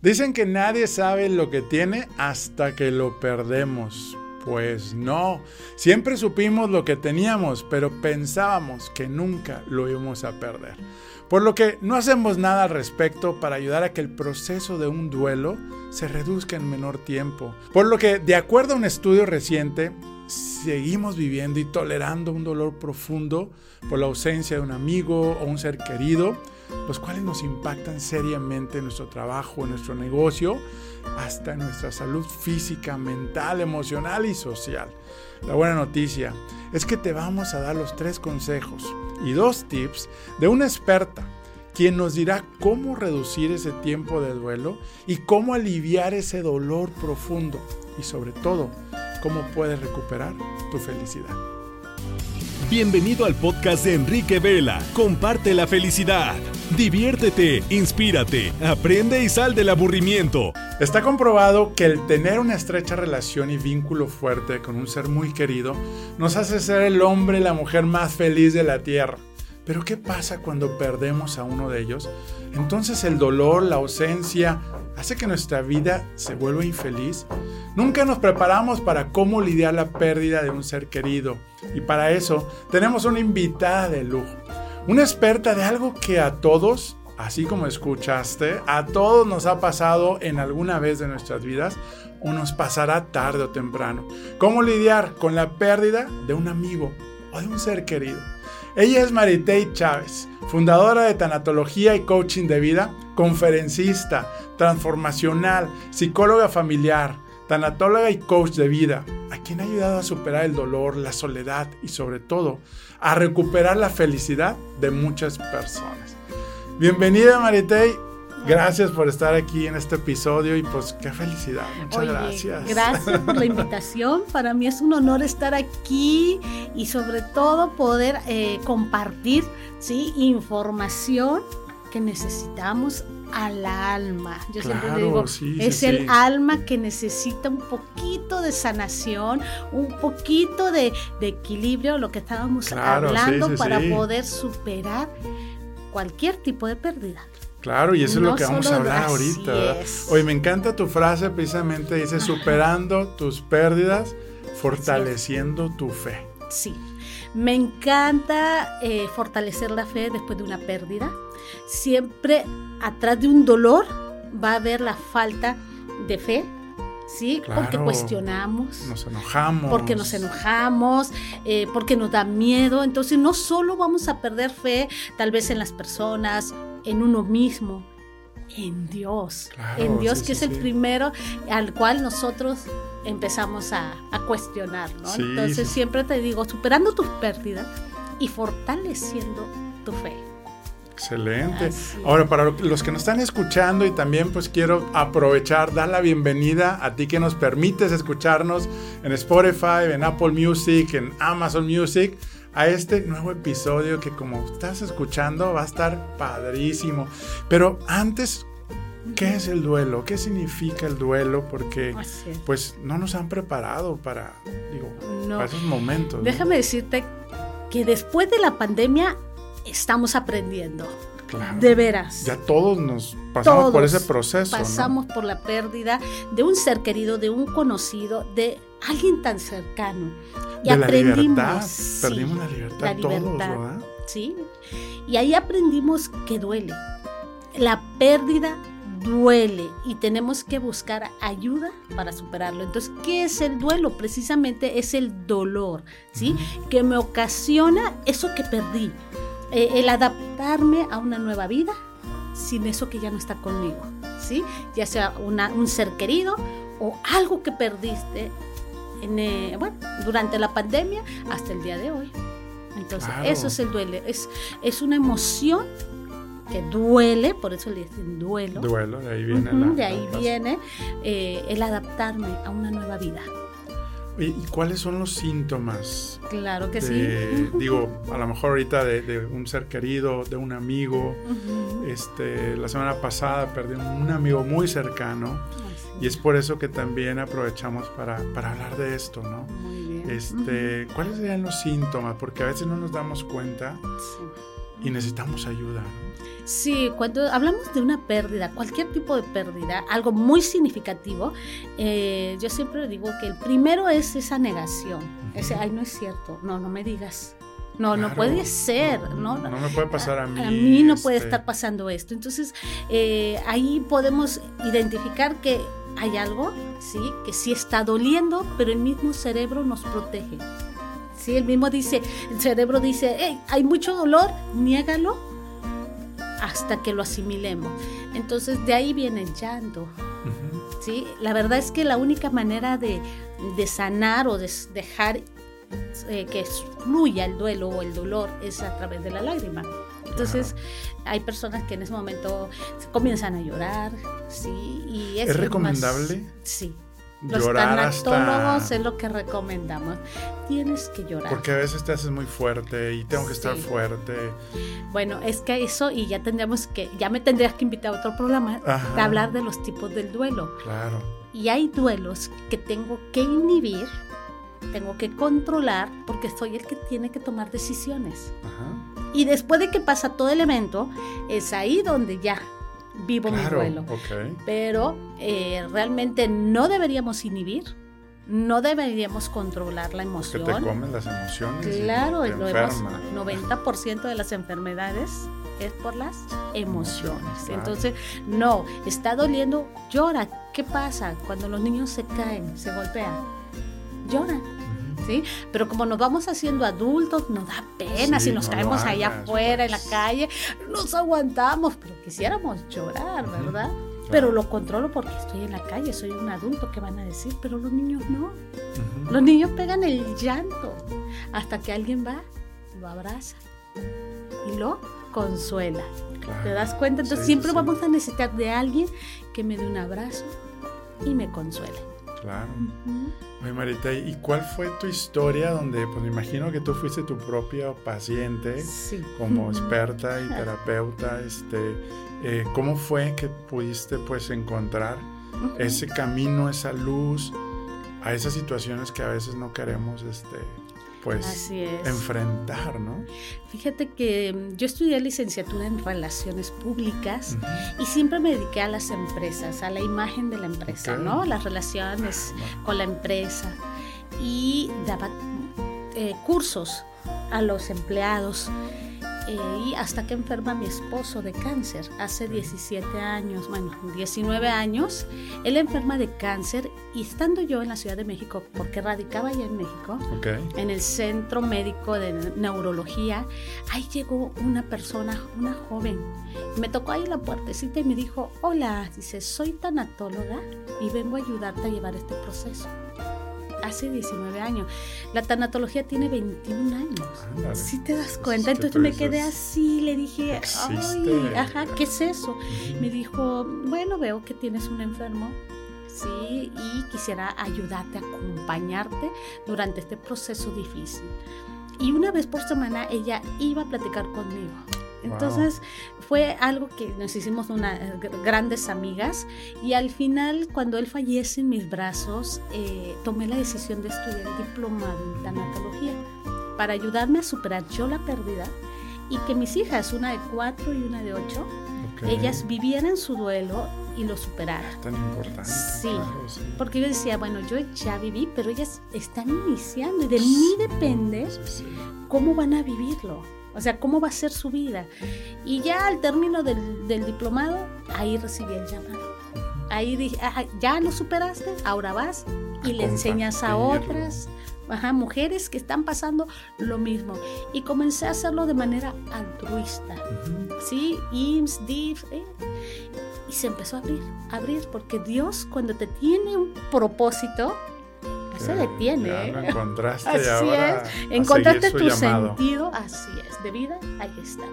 Dicen que nadie sabe lo que tiene hasta que lo perdemos. Pues no, siempre supimos lo que teníamos, pero pensábamos que nunca lo íbamos a perder. Por lo que no hacemos nada al respecto para ayudar a que el proceso de un duelo se reduzca en menor tiempo. Por lo que, de acuerdo a un estudio reciente, seguimos viviendo y tolerando un dolor profundo por la ausencia de un amigo o un ser querido los cuales nos impactan seriamente en nuestro trabajo, en nuestro negocio, hasta en nuestra salud física, mental, emocional y social. La buena noticia es que te vamos a dar los tres consejos y dos tips de una experta quien nos dirá cómo reducir ese tiempo de duelo y cómo aliviar ese dolor profundo y sobre todo cómo puedes recuperar tu felicidad. Bienvenido al podcast de Enrique Vela. Comparte la felicidad. Diviértete, inspírate, aprende y sal del aburrimiento. Está comprobado que el tener una estrecha relación y vínculo fuerte con un ser muy querido nos hace ser el hombre y la mujer más feliz de la tierra. Pero ¿qué pasa cuando perdemos a uno de ellos? Entonces el dolor, la ausencia, hace que nuestra vida se vuelva infeliz. Nunca nos preparamos para cómo lidiar la pérdida de un ser querido. Y para eso tenemos una invitada de lujo. Una experta de algo que a todos, así como escuchaste, a todos nos ha pasado en alguna vez de nuestras vidas o nos pasará tarde o temprano. ¿Cómo lidiar con la pérdida de un amigo o de un ser querido? Ella es Maritei Chávez, fundadora de Tanatología y Coaching de Vida, conferencista, transformacional, psicóloga familiar, tanatóloga y coach de vida, a quien ha ayudado a superar el dolor, la soledad y sobre todo a recuperar la felicidad de muchas personas. Bienvenida Maritei, gracias por estar aquí en este episodio y pues qué felicidad, muchas gracias. Gracias por la invitación, para mí es un honor estar aquí y sobre todo poder eh, compartir ¿sí? información que necesitamos al alma. Yo siempre digo, es el alma que necesita un poquito de sanación, un poquito de, equilibrio, lo que estábamos hablando, para poder superar cualquier tipo de pérdida. Claro, y eso es lo que vamos a hablar ahorita. Hoy me encanta tu frase, precisamente dice, superando tus pérdidas, fortaleciendo tu fe. Sí, me encanta eh, fortalecer la fe después de una pérdida. Siempre atrás de un dolor va a haber la falta de fe, ¿sí? porque cuestionamos. Nos enojamos. Porque nos enojamos, eh, porque nos da miedo. Entonces no solo vamos a perder fe tal vez en las personas, en uno mismo, en Dios. en Dios que es el primero al cual nosotros empezamos a, cuestionar, ¿no? Entonces siempre te digo, superando tus pérdidas y fortaleciendo tu fe. Excelente. Ahora, para los que nos están escuchando y también pues quiero aprovechar, dar la bienvenida a ti que nos permites escucharnos en Spotify, en Apple Music, en Amazon Music, a este nuevo episodio que como estás escuchando va a estar padrísimo. Pero antes, ¿qué es el duelo? ¿Qué significa el duelo? Porque pues no nos han preparado para, digo, para esos momentos. Déjame decirte que después de la pandemia estamos aprendiendo. De veras. Ya todos nos pasamos por ese proceso. Pasamos por la pérdida de un ser querido, de un conocido, de alguien tan cercano. Y aprendimos. La Perdimos la libertad, todos, ¿verdad? Sí. Y ahí aprendimos que duele. La pérdida duele y tenemos que buscar ayuda para superarlo. Entonces, ¿qué es el duelo? Precisamente es el dolor, ¿sí? Que me ocasiona eso que perdí eh, el adaptarme a una nueva vida sin eso que ya no está conmigo, ¿sí? Ya sea un ser querido o algo que perdiste en, eh, bueno, durante la pandemia hasta el día de hoy. Entonces, eso es el duele. Es, es una emoción que duele, por eso le dicen duelo. Duelo, de ahí viene. de ahí viene eh, el adaptarme a una nueva vida. ¿Y cuáles son los síntomas? Claro que sí. Digo, a lo mejor ahorita de, un ser querido, de un amigo. este, la semana pasada perdí un amigo muy cercano. Y es por eso que también aprovechamos para, hablar de esto, ¿no? Muy bien. Este, ¿Cuáles serían los síntomas? Porque a veces no nos damos cuenta y necesitamos ayuda. Sí, cuando hablamos de una pérdida, cualquier tipo de pérdida, algo muy significativo, eh, yo siempre digo que el primero es esa negación. Ese, ay, no es cierto, no, no me digas. No, no puede ser, ¿no? No me puede pasar a mí. A mí no puede este, estar pasando esto. Entonces, eh, ahí podemos identificar que hay algo, ¿sí? Que sí está doliendo, pero el mismo cerebro nos protege. Sí, el mismo dice, el cerebro dice, hey, hay mucho dolor, niégalo hasta que lo asimilemos. Entonces, de ahí viene el llanto. ¿sí? La verdad es que la única manera de, de sanar o de dejar eh, que fluya el duelo o el dolor es a través de la lágrima. Entonces, hay personas que en ese momento comienzan a llorar, ¿sí? Y ¿Es más- recomendable sí. Los llorar hasta... tanatólogos es lo que recomendamos. Tienes que llorar. Porque a veces te haces muy fuerte y tengo que estar fuerte. Bueno, es que eso, y ya tendríamos que, ya me tendrías que invitar a otro programa Ajá. de hablar de los tipos del duelo. Claro. Y hay duelos que tengo que inhibir, tengo que controlar, porque soy el que tiene que tomar decisiones. Ajá. Y después de que pasa todo el evento, es ahí donde ya vivo mi Claro. duelo. Ok. Pero eh, realmente no deberíamos inhibir, no deberíamos controlar la emoción. te comen las emociones. y Claro, te lo hemos- enferma. 90% de las enfermedades es por las emociones. Emociones, claro. Entonces, no, está doliendo, llora. ¿Qué pasa cuando los niños se caen, se golpean? Llora. ¿Sí? Pero como nos vamos haciendo adultos, nos da pena Sí, si nos no caemos allá hagas, afuera en la calle, nos aguantamos, pero quisiéramos llorar, ¿verdad? Pero lo controlo porque estoy en la calle, soy un adulto, ¿qué van a decir? Pero los niños no. Los niños pegan el llanto hasta que alguien va, lo abraza y lo consuela. Claro. ¿Te das cuenta? Entonces Sí, siempre vamos a necesitar de alguien que me dé un abrazo y me consuele. Claro. Oye, Marita, ¿y cuál fue tu historia donde, pues me imagino que tú fuiste tu propio paciente Sí. como experta y terapeuta, este, eh, ¿cómo fue que pudiste pues encontrar ese camino, esa luz a esas situaciones que a veces no queremos, este, pues Así es. enfrentar, ¿no? Fíjate que mm, yo estudié licenciatura en relaciones públicas y siempre me dediqué a las empresas, a la imagen de la empresa. ¿no? Las relaciones Bueno, con la empresa y daba eh, cursos a los empleados eh, y hasta que enferma mi esposo de cáncer hace 17 años, bueno, 19 años, él enferma de cáncer y estando yo en la Ciudad de México, porque radicaba allá en México, Ok. en el centro médico de neurología, ahí llegó una persona, una joven. Me tocó ahí la puertecita y me dijo, hola, dice, soy tanatóloga y vengo a ayudarte a llevar este proceso. Hace 19 años. La tanatología tiene 21 años. Si te das cuenta, entonces me quedé así, le dije, "Existe". ay, ajá, ¿qué es eso? Me dijo, bueno, veo que tienes un enfermo, sí, y quisiera ayudarte, acompañarte durante este proceso difícil. Y una vez por semana ella iba a platicar conmigo. Entonces fue algo que nos hicimos una, eh, gr- grandes amigas y al final cuando él fallece en mis brazos eh, tomé la decisión de estudiar el diplomado en tanatología para ayudarme a superar yo la pérdida y que mis hijas, una de cuatro y una de ocho, Ok. ellas vivieran su duelo y lo superaran. Tan importante. Sí. claro, sí. Porque yo decía, bueno, yo ya viví, pero ellas están iniciando y de mí depende Sí, sí. cómo van a vivirlo. O sea, cómo va a ser su vida. Y ya al término del, del diplomado, ahí recibí el llamado. Ahí dije, "Ajá, ya lo superaste, ahora vas y A le enseñas a otras ajá, mujeres que están pasando lo mismo. Y comencé a hacerlo de manera altruista. Ujú. ¿sí? IMSS, DIF, eh, y se empezó a abrir, a abrir, porque Dios cuando te tiene un propósito, no se detiene. Ya ¿eh? lo encontraste Así y ahora es, encontraste tu llamado. sentido, así es, de vida, ahí está.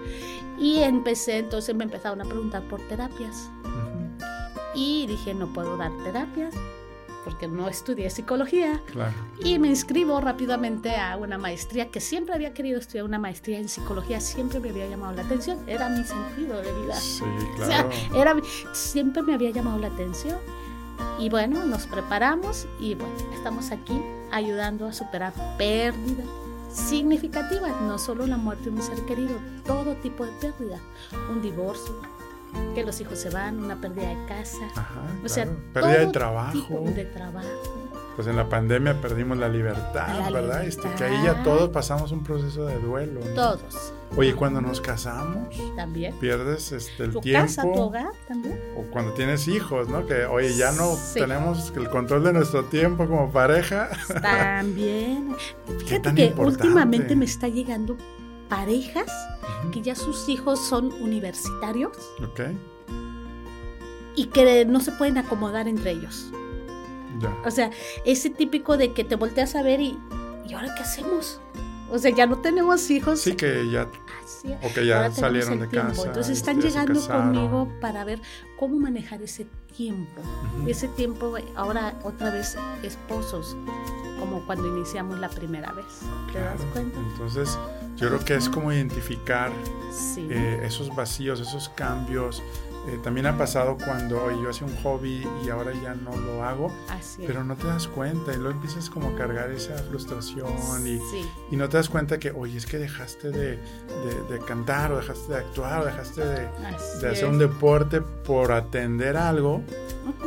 Y empecé, entonces me empezaron a preguntar por terapias. Ujú. Y dije, no puedo dar terapias, porque no estudié psicología. Claro. Y me inscribo rápidamente a una maestría que siempre había querido estudiar una maestría en psicología, siempre me había llamado la atención, era mi sentido de vida. Sí, O sea, claro. era, siempre me había llamado la atención. Y bueno, nos preparamos y bueno, estamos aquí ayudando a superar pérdida, significativas, no solo la muerte de un ser querido, todo tipo de pérdida, un divorcio, que los hijos se van, una pérdida de casa, Ajá, o sea, pérdida de trabajo. tipo de trabajo. Pues en la pandemia perdimos la libertad, La ¿verdad? libertad. Este, que ahí ya todos pasamos un proceso de duelo. ¿no? Todos. Oye, cuando nos casamos, También. pierdes este, el Tu tiempo. casa, tu hogar también. O cuando tienes hijos, ¿no? Que, oye, ya no Sí. tenemos el control de nuestro tiempo como pareja. También. Fíjate que importante. últimamente me está llegando parejas que ya sus hijos son universitarios ok, y que no se pueden acomodar entre ellos. ya. O sea, ese típico de que te volteas a ver y, ¿y ahora qué hacemos? O sea, ya no tenemos hijos. Sí, que ya, Así es. o que ya salieron de tiempo. casa. Entonces están llegando conmigo para ver cómo manejar ese tiempo. Ujú. Ese tiempo, ahora otra vez esposos, como cuando iniciamos la primera vez. ¿Te das Claro. cuenta? Entonces, yo creo que es como identificar Sí. eh, esos vacíos, esos cambios. Eh, también ha pasado cuando yo hacía un hobby y ahora ya no lo hago, Así pero no te das cuenta y luego empiezas como a cargar esa frustración y, Sí. y no te das cuenta que, oye, es que dejaste de, de- de cantar o dejaste de actuar o dejaste de, hacer es. un deporte por atender algo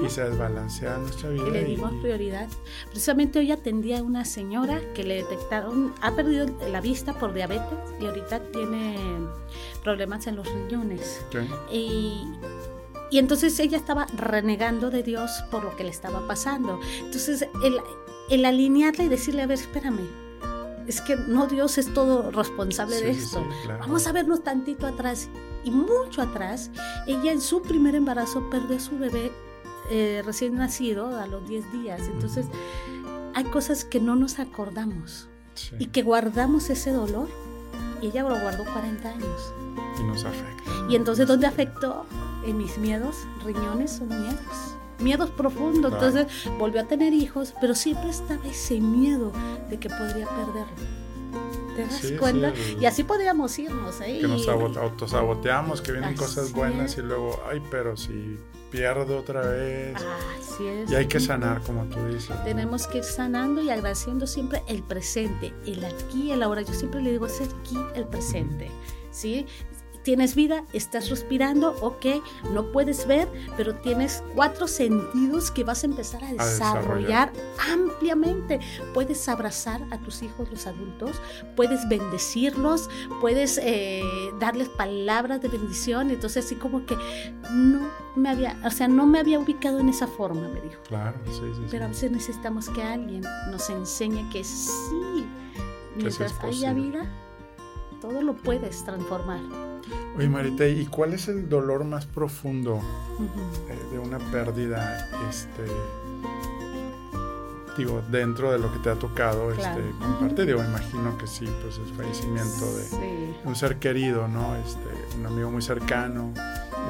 y se desbalancea nuestra vida. Y le y- dimos prioridad. Precisamente hoy atendí a una señora que le detectaron, ha perdido la vista por diabetes y ahorita tiene problemas en los riñones. Y, y entonces ella estaba renegando de Dios por lo que le estaba pasando. Entonces, el, el alinearle y decirle, a ver, espérame, es que no Dios es todo responsable de Sí, sí, esto. sí, claro. Vamos a vernos tantito atrás. Y mucho atrás, ella en su primer embarazo perdió a su bebé eh, recién nacido a los 10 días. Entonces, hay cosas que no nos acordamos Sí, y que guardamos ese dolor. Y ella lo guardó 40 años. y nos afecta. Y entonces, ¿dónde afectó? En mis miedos, riñones son miedos. Miedos profundos. Claro. Entonces volvió a tener hijos, pero siempre estaba ese miedo de que podría perderlo. ¿Te das Sí, cuenta? sí, el- Y así podríamos irnos, ¿eh? que nos autosaboteamos, que vienen Así cosas buenas es. y luego, ay, pero si pierdo otra vez. Así es. Y hay que sanar, como tú dices. ¿no? Tenemos que ir sanando y agradeciendo siempre el presente, el aquí, el ahora. Yo siempre le digo, es aquí el presente, ¿sí? Tienes vida, estás respirando, ok, no puedes ver, pero tienes cuatro sentidos que vas a empezar a desarrollar. desarrollar ampliamente. Puedes abrazar a tus hijos, los adultos, puedes bendecirlos, puedes eh, darles palabras de bendición. Entonces, así como que no me había, o sea, no me había ubicado en esa forma, me dijo. Claro, sí, sí. sí. Pero a veces necesitamos que alguien nos enseñe que sí, mientras haya vida, todo lo puedes transformar. Oye, Marita, ¿y cuál es el dolor más profundo Ujú. eh, de una pérdida? Este. Digo, dentro de lo que te ha tocado Claro. este, compartir, digo, imagino que sí, pues el fallecimiento de, Sí. un ser querido, ¿no? Este, un amigo muy cercano,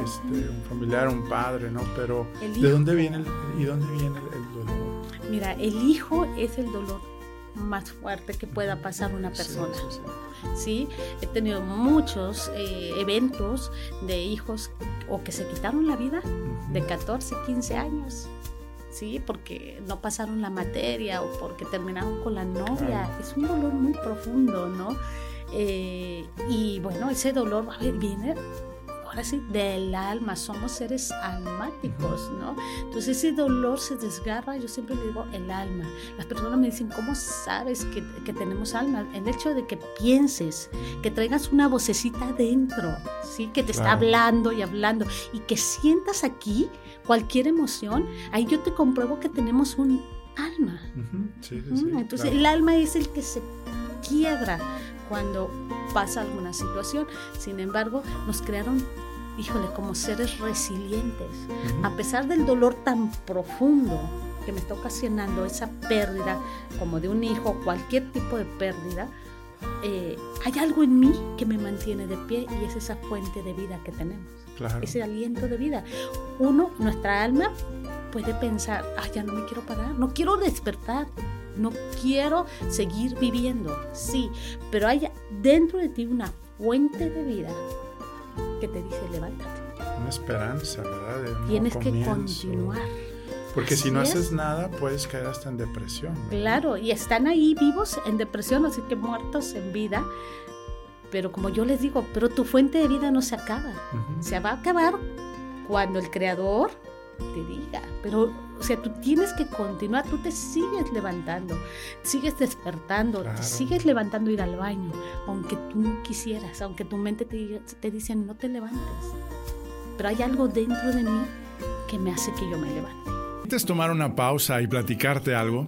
este, un familiar, un padre, ¿no? Pero ¿de dónde viene el, y dónde viene el, el dolor? Mira, el hijo es el dolor más fuerte que pueda pasar una persona. Sí, sí, sí. He tenido muchos eh, eventos de hijos o que se quitaron la vida de 14, 15 años, ¿sí? Porque no pasaron la materia o porque terminaron con la novia. Claro. Es un dolor muy profundo, ¿no? Eh, y bueno, ese dolor a ver, viene, ahora sí, del alma. Somos seres almáticos, ¿no? Entonces ese dolor se desgarra, yo siempre le digo, el alma. Las personas me dicen, ¿cómo sabes que, que tenemos alma? El hecho de que pienses, que traigas una vocecita dentro, ¿sí? Que te está Claro. hablando y hablando y que sientas aquí cualquier emoción, ahí yo te compruebo que tenemos un alma. Ujú, sí, sí, Mm, sí, Entonces claro. el alma es el que se quiebra cuando pasa alguna situación. Sin embargo, nos crearon, híjole, como seres resilientes. Ujú. A pesar del dolor tan profundo que me está ocasionando esa pérdida, como de un hijo, cualquier tipo de pérdida, eh, hay algo en mí que me mantiene de pie y es esa fuente de vida que tenemos, Claro. ese aliento de vida. Uno, nuestra alma puede pensar, ah, ya no me quiero parar, no quiero despertar, no quiero seguir viviendo, sí, pero hay dentro de ti una fuente de vida que te dice, levántate, Una esperanza, ¿verdad? De un nuevo tienes que continuar. Porque si no es. haces nada, puedes caer hasta en depresión. ¿verdad? Claro, y están ahí vivos en depresión, así que muertos en vida. Pero como yo les digo, pero tu fuente de vida no se acaba. Se va a acabar cuando el creador te diga. Pero, o sea, tú tienes que continuar, tú te sigues levantando, sigues despertando, Claro. te sigues levantando ir al baño, aunque tú no quisieras, aunque tu mente te, diga- te dice no te levantes. Pero hay algo dentro de mí que me hace que yo me levante. De tomar una pausa y platicarte algo,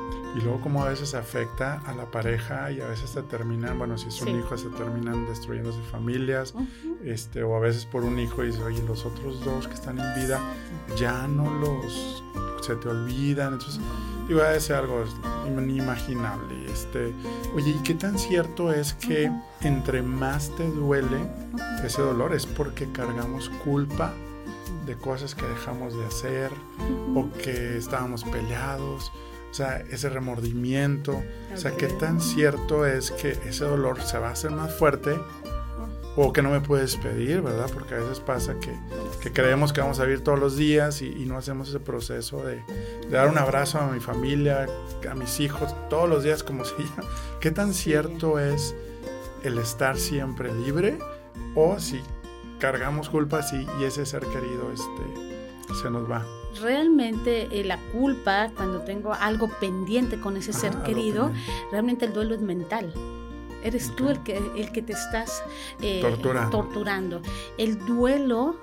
y luego como a veces afecta a la pareja y a veces se terminan, bueno, si son Sí. hijos se terminan destruyendo sus familias, este, o a veces por un hijo dices, oye, los otros dos que están en vida ya no los, se te olvidan, entonces, digo, debe ser algo inimaginable, este, oye, ¿y qué tan cierto es que entre más te duele ese dolor es porque cargamos culpa de cosas que dejamos de hacer o que estábamos peleados? O sea, ese remordimiento. O sea, qué tan cierto es que ese dolor se va a hacer más fuerte o que no me puedes pedir, ¿verdad? Porque a veces pasa que, que creemos que vamos a vivir todos los días y, y no hacemos ese proceso de, de dar un abrazo a mi familia, a mis hijos, todos los días como si. ¿Qué tan cierto es el estar siempre libre o si cargamos culpas y, y ese ser querido este, se nos va? Realmente eh, la culpa, cuando tengo algo pendiente con ese ser Ah, querido, realmente el duelo es mental. Eres tú Ok. el que, el que te estás eh, Torturando. torturando. El duelo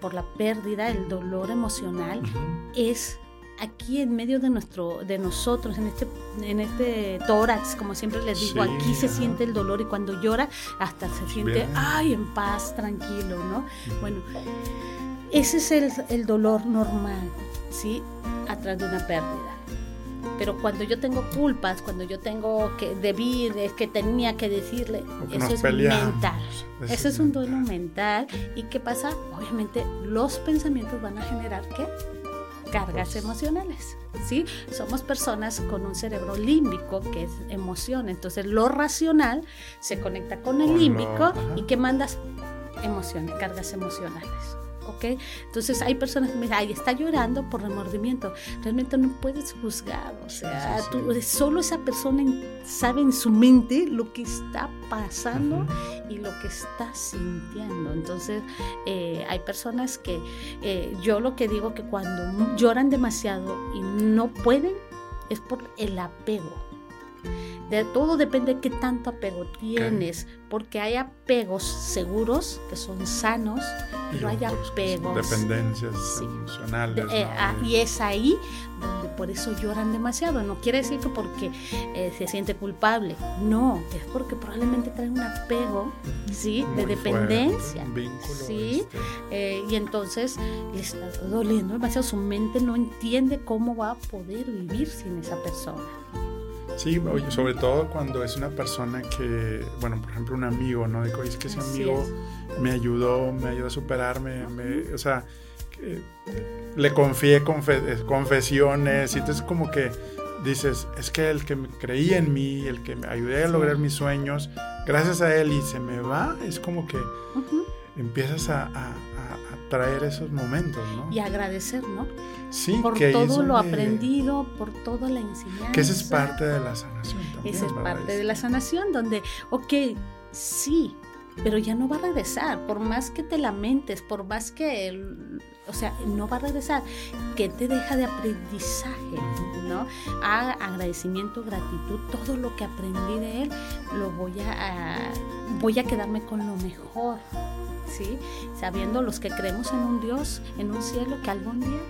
por la pérdida, el dolor emocional, Ujú. es aquí en medio de nuestro de nosotros en este en este tórax como siempre les digo Sí, aquí se siente el dolor y cuando llora hasta se siente Bien. ay en paz tranquilo no bueno ese es el, el dolor normal sí atrás de una pérdida. Pero cuando yo tengo culpas cuando yo tengo que debir es que tenía que decirle que eso es peleamos. mental. Eso ese es es un duelo mental. y qué pasa obviamente los pensamientos van a generar qué cargas Pues- emocionales, ¿sí? Somos personas con un cerebro límbico que es emoción, entonces lo racional se conecta con el límbico y que mandas emociones, cargas emocionales. ¿Ok? Entonces hay personas que me dicen, ay, está llorando por remordimiento. Realmente no puedes juzgar, o sea, sí, sí. tú- solo esa persona sabe en su mente lo que está pasando y lo que está sintiendo. Entonces, eh, hay personas que eh, yo lo que digo que cuando lloran demasiado y no pueden es por el apego. De todo depende de qué tanto apego tienes, porque hay apegos seguros que son sanos, pero hay apegos. Dependencias Sí. emocionales. de- eh, ¿no? ah, y es ahí donde por eso lloran demasiado. No quiere decir que porque eh, se siente culpable. No, es porque probablemente trae un apego, ¿sí? muy De dependencia. vínculo, Sí. este, Eh, y entonces le está doliendo demasiado. Su mente no entiende cómo va a poder vivir sin esa persona. Sí, oye, sobre todo cuando es una persona que, bueno, por ejemplo, un amigo, ¿no? Digo, "Oye, es que ese Así amigo es. me ayudó, me ayudó a superarme, me- o sea, que le confié confe- eh, confesiones y entonces como que dices, es que el que creía en mí, el que me ayudé a Sí. lograr mis sueños, gracias a él y se me va, es como que empiezas a, a- a- a traer esos momentos, ¿no? Y agradecer, ¿no? Sí, Por que todo lo aprendido, por toda la enseñanza. Que esa es parte de la sanación también. Esa es parte de la sanación, donde, ok, sí, pero ya no va a regresar, por más que te lamentes, por más que, o sea, no va a regresar. ¿Qué te deja de aprendizaje? ¿no? A agradecimiento, gratitud, todo lo que aprendí de él, lo voy a, voy a quedarme con lo mejor, ¿sí? Sabiendo los que creemos en un Dios, en un cielo que algún día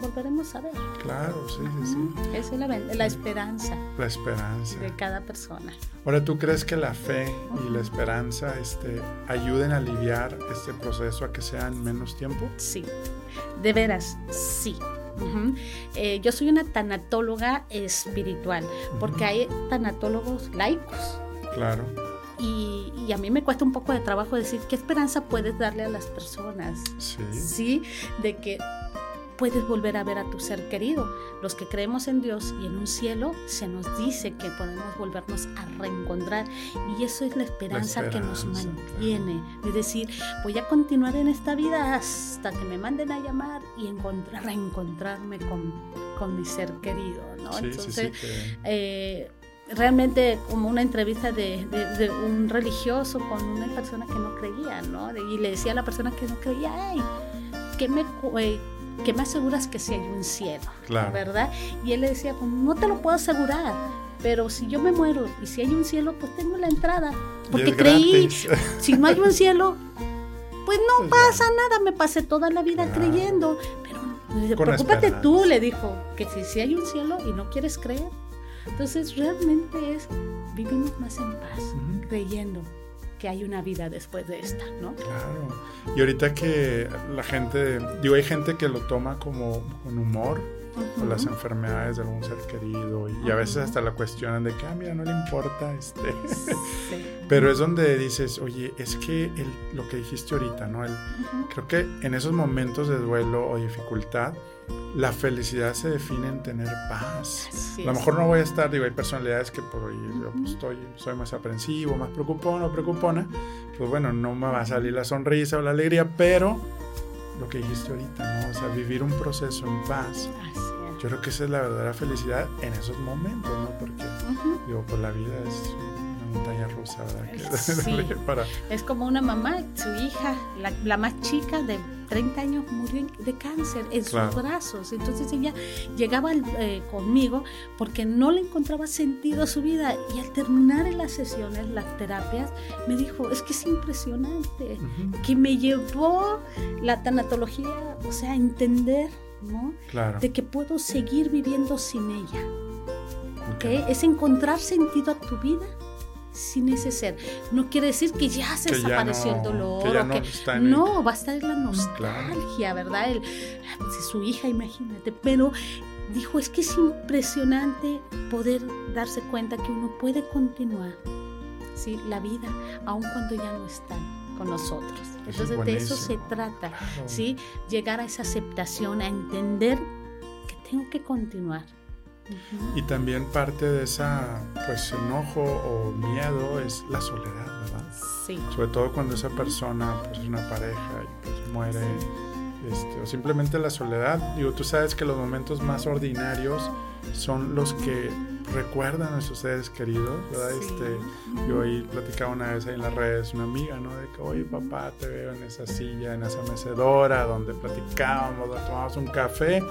volveremos a ver. Claro, sí, sí, sí. Esa es la, la, esperanza. La esperanza. De cada persona. Ahora, ¿tú crees que la fe y la esperanza este, ayuden a aliviar este proceso a que sea en menos tiempo? Sí, de veras, sí. Eh, yo soy una tanatóloga espiritual, porque hay tanatólogos laicos. Claro. Y, y, a mí me cuesta un poco de trabajo decir qué esperanza puedes darle a las personas. Sí. Sí, de que puedes volver a ver a tu ser querido. Los que creemos en Dios y en un cielo, se nos dice que podemos volvernos a reencontrar. Y eso es la esperanza, que nos mantiene. Es decir, voy a continuar en esta vida hasta que me manden a llamar y encontrar, reencontrarme con, con mi ser querido. ¿no? Entonces, eh, realmente como una entrevista de, un religioso con una persona que no creía, ¿no? Y le decía a la persona que no creía, ay, ¿qué me, eh, que me aseguras que si hay un cielo, ¿verdad? Y él le decía, pues no te lo puedo asegurar, pero si yo me muero y si hay un cielo, pues tengo la entrada, porque creí, si no hay un cielo, pues no pasa nada, me pasé toda la vida creyendo, pero preocúpate tú, le dijo, que si, si hay un cielo y no quieres creer, entonces realmente es, vivimos más en paz, creyendo que hay una vida después de esta, ¿no? Claro. Y ahorita que la gente, digo, hay gente que lo toma como con humor, o las enfermedades de algún ser querido y, a veces hasta la cuestionan de que, ah, mira, no le importa, este. Pero es donde dices, oye, es que el, lo que dijiste ahorita, ¿no? El, Creo que en esos momentos de duelo o dificultad, la felicidad se define en tener paz. a lo mejor no voy a estar, digo, hay personalidades que por hoy yo pues, estoy, soy más aprensivo, más preocupón o preocupona, pues bueno, no me va a salir la sonrisa o la alegría, pero lo que dijiste ahorita, ¿no? O sea, vivir un proceso en paz. Yo creo que esa es la verdadera felicidad en esos momentos, ¿no? Porque, digo, por la vida es montaña rusa, ¿verdad? Es como una mamá, su hija, la, más chica de 30 años murió de cáncer en sus brazos. Entonces ella llegaba eh, conmigo porque no le encontraba sentido a su vida y al terminar en las sesiones, las terapias, me dijo, es que es impresionante, que me llevó la tanatología, o sea, a entender, ¿no? De que puedo seguir viviendo sin ella. Okay. Es encontrar sentido a tu vida sin ese ser. No quiere decir que ya se desapareció el dolor. no, va a estar la nostalgia, ¿verdad? El, pues, su hija, imagínate. Pero dijo, es que es impresionante poder darse cuenta que uno puede continuar ¿sí? la vida aun cuando ya no están con nosotros. Entonces de eso se trata, ¿sí? Llegar a esa aceptación, a entender que tengo que continuar y también parte de esa pues enojo o miedo es la soledad, ¿verdad? Sí. Sobre todo cuando esa persona pues es una pareja y pues muere este, o simplemente la soledad. Digo, tú sabes que los momentos más ordinarios son los que recuerdan a nuestros seres queridos, ¿verdad? Este, yo ahí platicaba una vez ahí en las redes, una amiga, ¿no? De que, oye, papá, te veo en esa silla, en esa mecedora, donde platicábamos, donde tomábamos un café.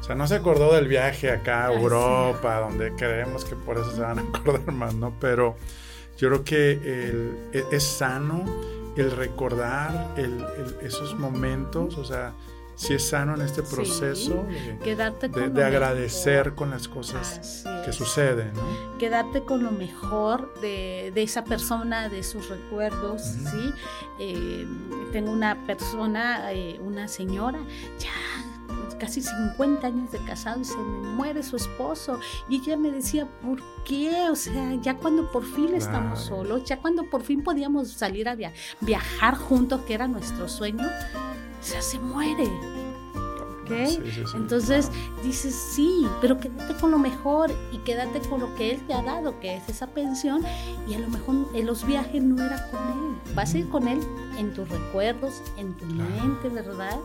O sea, no se acordó del viaje acá a Europa, donde creemos que por eso se van a acordar más, ¿no? Pero yo creo que e, es sano el recordar esos momentos, o sea, si es sano en este proceso de, agradecer con las cosas que suceden. ¿no? Quedarte con lo mejor de, esa persona, de sus recuerdos. ¿sí? Eh, tengo una persona, eh, una señora, ya casi 50 años de casado y se me muere su esposo. Y ella me decía, ¿por qué? O sea, ya cuando por fin estamos solos, ya cuando por fin podíamos salir a viajar juntos, que era nuestro sueño, o sea, se muere. ¿Okay? Entonces dices, sí, pero quédate con lo mejor y quédate con lo que Él te ha dado, que es esa pensión, y a lo mejor en los viajes no era con Él. Vas a ir con Él en tus recuerdos, en tu mente, ¿verdad?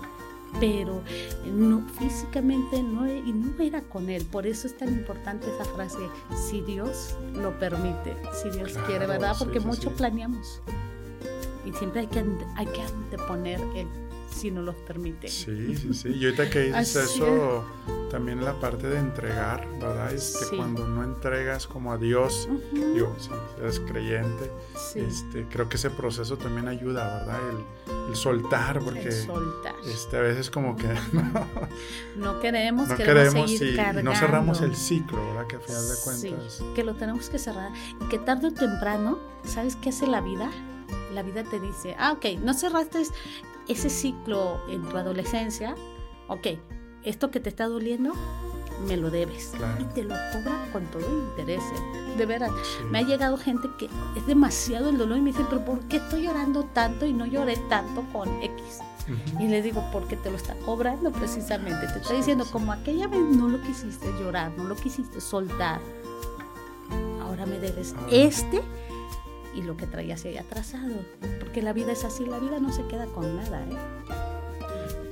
Pero no físicamente no, y no era con él. Por eso es tan importante esa frase, si Dios lo permite, si Dios quiere, ¿verdad? Porque mucho planeamos. Y siempre hay que, hay que anteponer el si no los permite. Sí, sí, sí. Y ahorita que dices eso, también la parte de entregar, ¿verdad? Es que cuando no entregas como a Dios, digo, si eres creyente, este, creo que ese proceso también ayuda, ¿verdad? El, soltar, porque Este, a veces como que no, queremos, no queremos, y, no cerramos el ciclo, ¿verdad? Que a final de cuentas. que lo tenemos que cerrar y que tarde o temprano, ¿sabes qué hace la vida? La vida te dice, ah, ok, no cerraste ese ciclo en tu adolescencia, ok, esto que te está doliendo, me lo debes. Y te lo cobra con todo interés. ¿eh? De verdad, me ha llegado gente que es demasiado el dolor y me dice, pero ¿por qué estoy llorando tanto y no lloré tanto con X? Y le digo, porque te lo está cobrando precisamente. Te está diciendo, como aquella vez no lo quisiste llorar, no lo quisiste soltar, ahora me debes este y lo que traías ahí atrasado. Porque la vida es así, la vida no se queda con nada. ¿eh?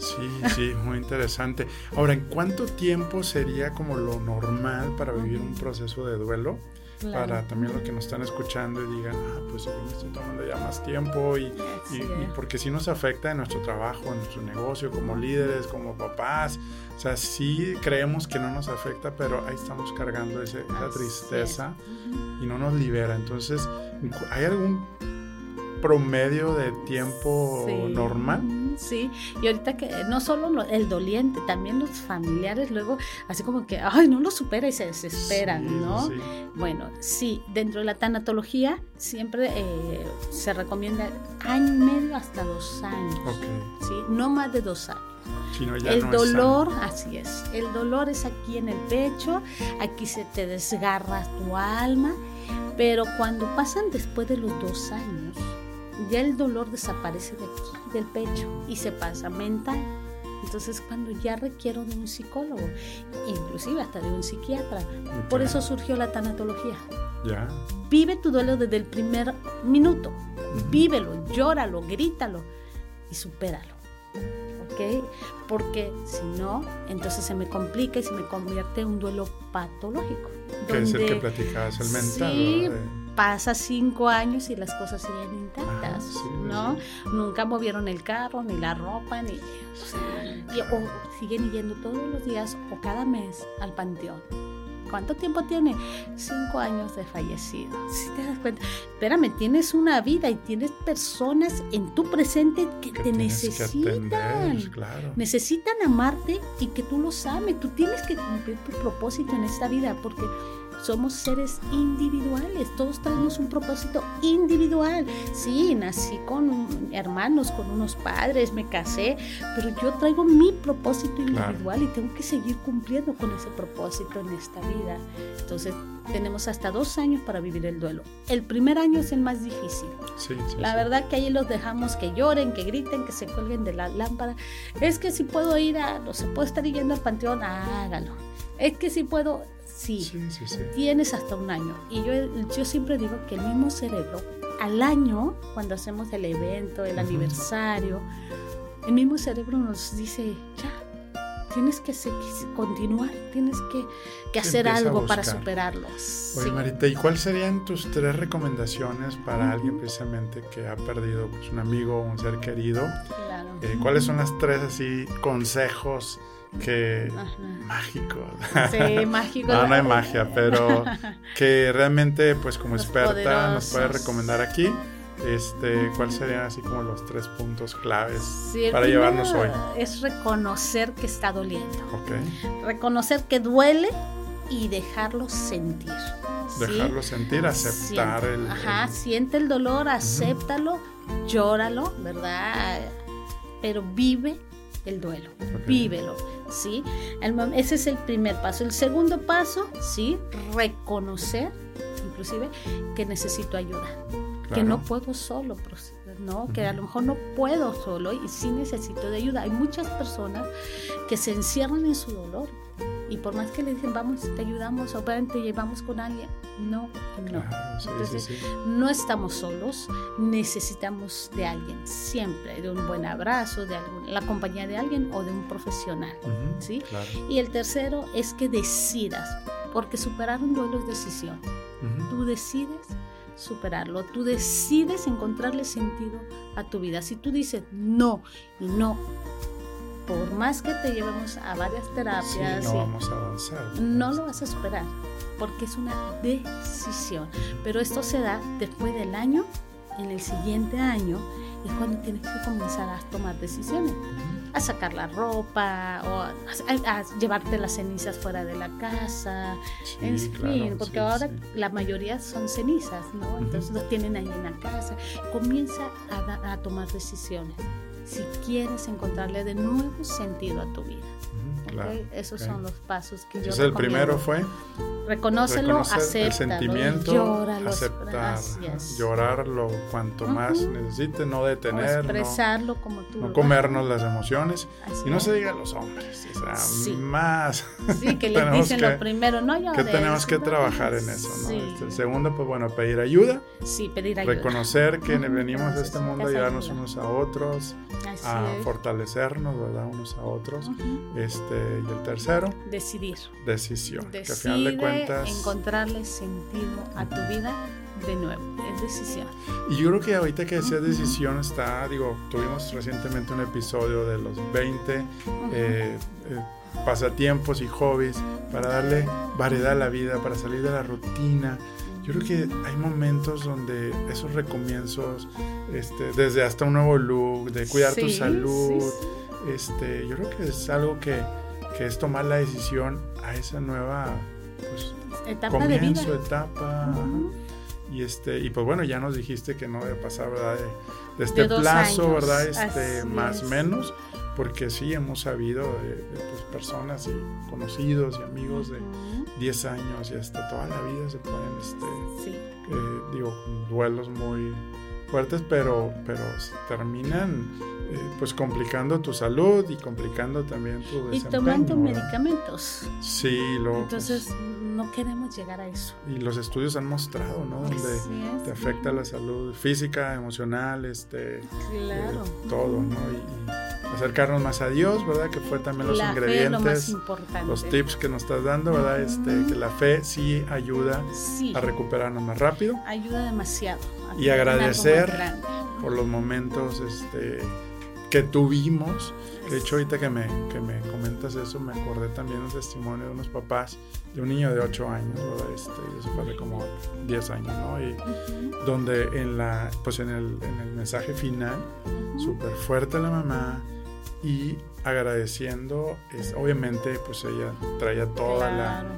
Sí, sí, muy interesante. Ahora, ¿en cuánto tiempo sería como lo normal para vivir un proceso de duelo? Para también los que nos están escuchando y digan, ah, pues yo me estoy tomando ya más tiempo y, y, porque si nos afecta en nuestro trabajo, en nuestro negocio, como líderes, como papás. O sea, sí creemos que no nos afecta, pero ahí estamos cargando ese, esa tristeza y no nos libera. Entonces, ¿hay algún promedio de tiempo normal? Sí, y ahorita que no solo el doliente, también los familiares luego así como que, ay, no lo supera y se desesperan, ¿no? Bueno, sí, dentro de la tanatología siempre eh, se recomienda año y medio hasta dos años, ¿sí? No más de dos años. el dolor, así es, el dolor es aquí en el pecho, aquí se te desgarra tu alma, pero cuando pasan después de los dos años, ya el dolor desaparece de aquí, del pecho, y se pasa mental. Entonces cuando ya requiero de un psicólogo, inclusive hasta de un psiquiatra. Por eso surgió la tanatología. Ya. Vive tu duelo desde el primer minuto. Vívelo, llóralo, grítalo y supéralo. ¿Ok? Porque si no, entonces se me complica y se me convierte en un duelo patológico. Que es el que platicabas, el mental. Sí, pasa cinco años y las cosas siguen intactas, ¿no? Nunca movieron el carro, ni la ropa, ni... O, siguen yendo todos los días o cada mes al panteón. ¿Cuánto tiempo tiene? Cinco años de fallecido. Si te das cuenta, espérame, tienes una vida y tienes personas en tu presente que, te necesitan. Necesitan amarte y que tú lo sabes. Tú tienes que cumplir tu propósito en esta vida porque somos seres individuales, todos tenemos un propósito individual. Sí, nací con hermanos, con unos padres, me casé, pero yo traigo mi propósito individual y tengo que seguir cumpliendo con ese propósito en esta vida. Entonces, tenemos hasta dos años para vivir el duelo. El primer año es el más difícil. la verdad que ahí los dejamos que lloren, que griten, que se cuelguen de la lámpara. Es que si puedo ir a, no se puede estar yendo al panteón, hágalo. Es que si puedo, Sí, sí, sí, tienes hasta un año. Y yo, yo siempre digo que el mismo cerebro, al año, cuando hacemos el evento, el aniversario, el mismo cerebro nos dice, ya, tienes que continuar, tienes que, hacer algo para superarlo. Oye, Marita, ¿y cuáles serían tus tres recomendaciones para alguien precisamente que ha perdido pues, un amigo o un ser querido? Claro. Eh, ¿Cuáles son las tres así consejos? Que mágico. Sí, mágico. no, no hay magia, pero que realmente, pues como experta, nos puede recomendar aquí. Este, ¿cuáles serían así como los tres puntos claves para llevarnos hoy? Es reconocer que está doliendo. Reconocer que duele y dejarlo sentir. Dejarlo sentir, aceptar el, Ajá, siente el dolor, acéptalo, llóralo, ¿verdad? Pero vive el duelo, vívelo, ¿sí? ese es el primer paso. El segundo paso, ¿sí? Reconocer, inclusive, que necesito ayuda, que no puedo solo, ¿no? Que a lo mejor no puedo solo y sí necesito de ayuda. Hay muchas personas que se encierran en su dolor y por más que le dicen, vamos, te ayudamos o te llevamos con alguien, no, no. Entonces, no estamos solos, necesitamos de alguien, siempre, de un buen abrazo, de la compañía de alguien o de un profesional. ¿sí? Y el tercero es que decidas, porque superar un duelo es decisión. Tú decides superarlo. Tú decides encontrarle sentido a tu vida. Si tú dices no y no, por más que te llevemos a varias terapias, no vamos a avanzar. No lo vas a superar porque es una decisión. Pero esto se da después del año, en el siguiente año es cuando tienes que comenzar a tomar decisiones a sacar la ropa o a, llevarte las cenizas fuera de la casa, en fin, porque ahora la mayoría son cenizas, ¿no? Entonces los tienen ahí en la casa. Comienza a, a tomar decisiones si quieres encontrarle de nuevo sentido a tu vida. Esos son los pasos que yo Entonces el primero fue reconócelo, acepta el sentimiento, aceptar, llorarlo cuanto más necesite, no detener, expresarlo no, como tú, no comernos las emociones. Y no se diga a los hombres, o sea, más. Sí, que les dicen lo primero, no Que tenemos que trabajar en eso, ¿no? Este, el segundo, pues bueno, pedir ayuda. Sí, pedir ayuda. Reconocer que venimos a este mundo a ayudarnos unos a otros, a fortalecernos, ¿verdad? Unos a otros. Este, y el tercero, decidir. Decisión. que al final de cuentas. Encontrarle sentido a tu vida de nuevo, es decisión. Y yo creo que ahorita que decía decisión está, digo, tuvimos recientemente un episodio de los 20 eh, eh, pasatiempos y hobbies para darle variedad a la vida, para salir de la rutina. Yo creo que hay momentos donde esos recomienzos, este, desde hasta un nuevo look, de cuidar tu salud, este, yo creo que es algo que, que, es tomar la decisión a esa nueva pues, etapa comienzo, etapa. Y este, y pues bueno, ya nos dijiste que no debe pasar, ¿verdad? De, este plazo, ¿verdad? Este, más o menos, porque sí hemos sabido de, pues, personas y conocidos y amigos de 10 años y hasta toda la vida se pueden, este, eh, digo, duelos muy fuertes, pero, pero terminan pues complicando tu salud y complicando también tu desempeño. Y tomando medicamentos. Sí, lo, Entonces no queremos llegar a eso. Y los estudios han mostrado, ¿no? Donde te afecta la salud física, emocional, este, claro. Eh, todo, ¿no? Y, acercarnos más a Dios, ¿verdad? Que fue también los ingredientes, los tips que nos estás dando, ¿verdad? Este, que la fe sí ayuda a recuperarnos más rápido. Ayuda demasiado. Y agradecer por los momentos, este que tuvimos. De hecho, ahorita que me, que me comentas eso, me acordé también un testimonio de unos papás de un niño de 8 años, Este, eso fue hace como 10 años, ¿no? Y donde en, la, pues en, el, en el mensaje final, súper fuerte la mamá y agradeciendo, es, obviamente, pues ella traía todo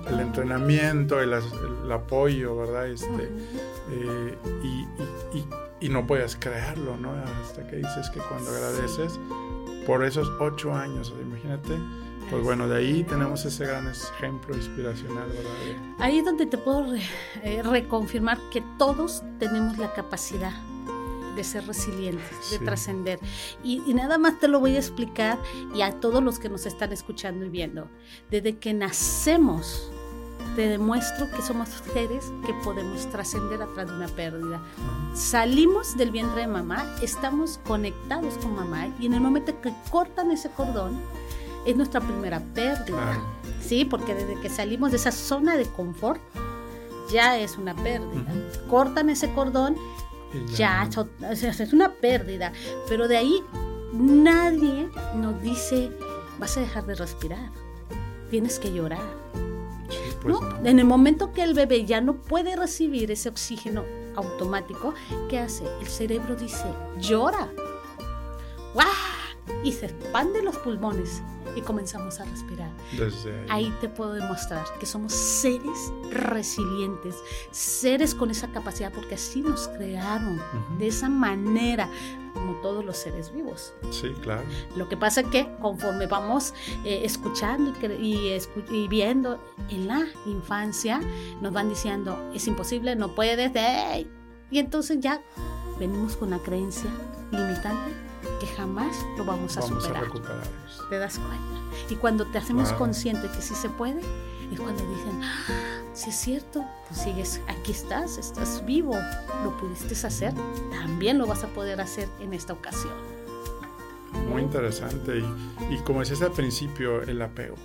el entrenamiento, el, el, apoyo, ¿verdad? Este, eh, y, y y no puedes creerlo, ¿no? Hasta que dices que cuando agradeces por esos ocho años, imagínate, pues bueno, de ahí tenemos ese gran ejemplo inspiracional, ¿verdad? Ahí es donde te puedo eh, reconfirmar que todos tenemos la capacidad de ser resilientes, de trascender. Y, y, nada más te lo voy a explicar y a todos los que nos están escuchando y viendo. Desde que nacemos, te demuestro que somos seres que podemos trascender atrás de una pérdida. Salimos del vientre de mamá, estamos conectados con mamá y en el momento que cortan ese cordón, es nuestra primera pérdida. Sí, porque desde que salimos de esa zona de confort, ya es una pérdida. Cortan ese cordón, ya, es una pérdida. Pero de ahí nadie nos dice, vas a dejar de respirar, tienes que llorar pues en el momento que el bebé ya no puede recibir ese oxígeno automático, ¿qué hace? El cerebro dice, llora. Y se expande los pulmones y comenzamos a respirar. ahí. te puedo demostrar que somos seres resilientes, seres con esa capacidad, porque así nos crearon, de esa manera, como todos los seres vivos. Sí, claro. Lo que pasa es que conforme vamos eh, escuchando y, y, viendo en la infancia, nos van diciendo, es imposible, no puedes, y entonces ya venimos con una creencia limitante que jamás lo vamos a superar. ¿Te das cuenta? Y cuando te hacemos consciente que sí se puede, es cuando dicen, ah, si es cierto, tú sigues, aquí estás, estás vivo, lo pudiste hacer, también lo vas a poder hacer en esta ocasión. Muy interesante. Y, y como decías al principio, el apego.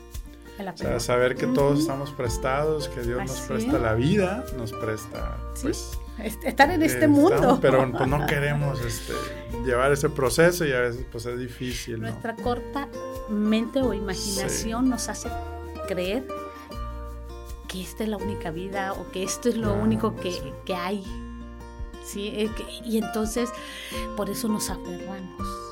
O sea, saber que todos estamos prestados, que Dios nos presta la vida, nos presta pues, estar en este mundo. Pero pues, no queremos este, llevar ese proceso y a veces pues es difícil. Nuestra corta mente o imaginación nos hace creer que esta es la única vida o que esto es lo único que, que hay. ¿sí? Y entonces por eso nos aferramos.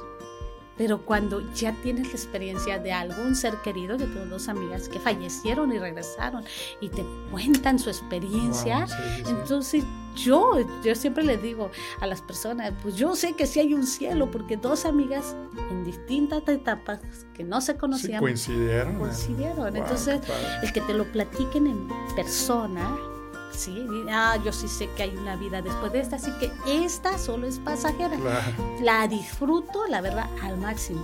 Pero cuando ya tienes la experiencia de algún ser querido, de tus dos amigas que fallecieron y regresaron y te cuentan su experiencia, entonces yo, yo siempre les digo a las personas, pues yo sé que sí hay un cielo, porque dos amigas en distintas etapas que no se conocían. coincidieron. Coincidieron. entonces, el que te lo platiquen en persona, Sí, ah, yo sí sé que hay una vida después de esta, así que esta solo es pasajera. La disfruto, la verdad, al máximo,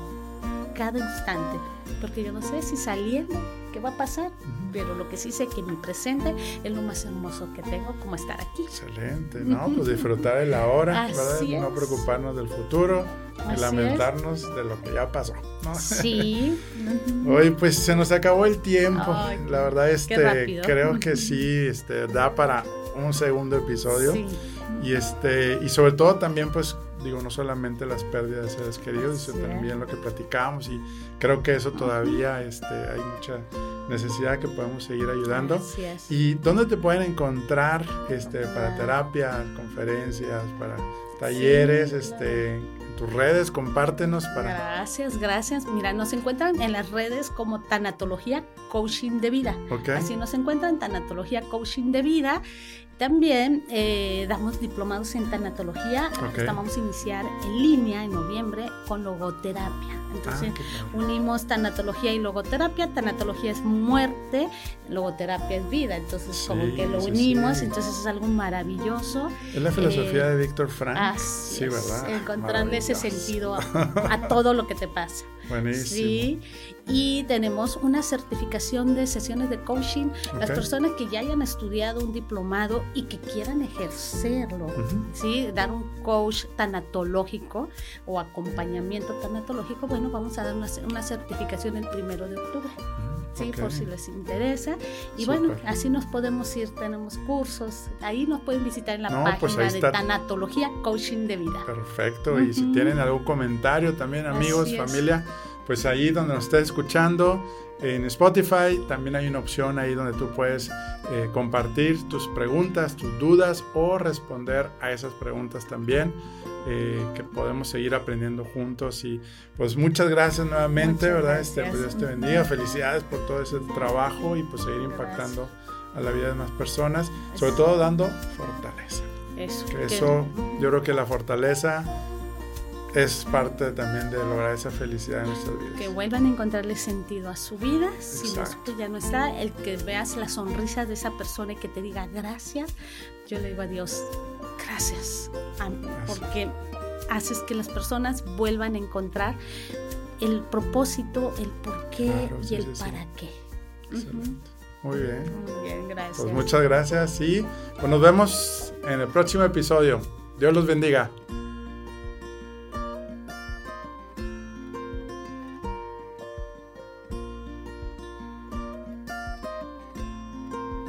cada instante, porque yo no sé si saliendo, qué va a pasar, pero lo que sí sé que mi presente es lo más hermoso que tengo, como estar aquí. Excelente, ¿no? Pues disfrutar de la hora, ¿verdad? No preocuparnos del futuro, y lamentarnos de lo que ya pasó, ¿no? Sí. Hoy pues se nos acabó el tiempo. la verdad este creo que sí este da para un segundo episodio. Y este y sobre todo también pues digo, no solamente las pérdidas de seres queridos, sino también lo que platicamos y creo que eso todavía este, hay mucha necesidad que podemos seguir ayudando. ¿Y dónde te pueden encontrar este, para terapia, conferencias, para talleres, este, en tus redes? Compártenos para... Gracias, gracias. Mira, nos encuentran en las redes como Tanatología Coaching de Vida. Así nos encuentran Tanatología Coaching de Vida también eh, damos diplomados en tanatología. Vamos a iniciar en línea en noviembre con logoterapia. Entonces ah, unimos tanatología y logoterapia. Tanatología es muerte, logoterapia es vida. Entonces como que lo unimos. Entonces es algo maravilloso. Es la filosofía de Víctor Frank. Sí, ¿verdad? Encontrando ese sentido a, todo lo que te pasa. Buenísimo. Sí. Y tenemos una certificación de sesiones de coaching. Las personas que ya hayan estudiado un diplomado y que quieran ejercerlo, ¿sí? dar un coach tanatológico o acompañamiento tanatológico, bueno, vamos a dar una, una certificación el primero de octubre. Sí, por si les interesa. Y bueno, así nos podemos ir, tenemos cursos, ahí nos pueden visitar en la pues página de Tanatología Coaching de Vida. Perfecto, y si tienen algún comentario también, amigos, familia, pues ahí donde nos esté escuchando, en Spotify también hay una opción ahí donde tú puedes eh, compartir tus preguntas, tus dudas o responder a esas preguntas también. Eh, que podemos seguir aprendiendo juntos y pues muchas gracias nuevamente, ¿verdad? Este, pues Dios te bendiga, felicidades por todo ese trabajo y pues seguir impactando a la vida de más personas, sobre todo dando fortaleza. Eso. eso, yo creo que la fortaleza es parte también de lograr esa felicidad en nuestras vidas. Que vuelvan a encontrarle sentido a su vida, si nosotros ya no está, el que veas la sonrisa de esa persona y que te diga gracias, yo le digo a Dios, gracias, porque haces que las personas vuelvan a encontrar el propósito, el por qué y el para qué. Muy bien. Muy bien, gracias. Pues muchas gracias y pues nos vemos en el próximo episodio. Dios los bendiga.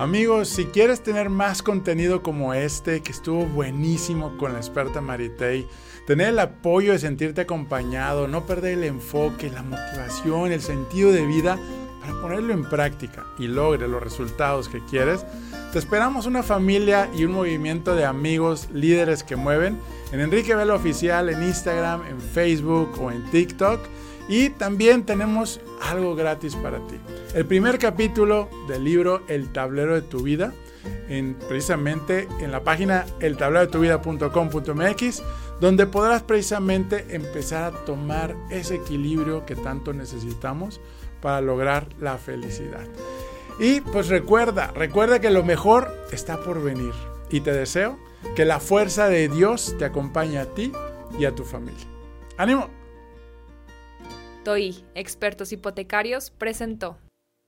Amigos, si quieres tener más contenido como este, que estuvo buenísimo con la experta Maritei, tener el apoyo de sentirte acompañado, no perder el enfoque, la motivación, el sentido de vida para ponerlo en práctica y logre los resultados que quieres, te esperamos una familia y un movimiento de amigos líderes que mueven en Enrique Velo Oficial, en Instagram, en Facebook o en TikTok y también tenemos algo gratis para ti. El primer capítulo del libro El tablero de tu vida, en, precisamente en la página eltablerodetuvida.com.mx, donde podrás precisamente empezar a tomar ese equilibrio que tanto necesitamos para lograr la felicidad. Y pues recuerda, recuerda que lo mejor está por venir. Y te deseo que la fuerza de Dios te acompañe a ti y a tu familia. ¡Ánimo! TOI, Expertos Hipotecarios, presentó.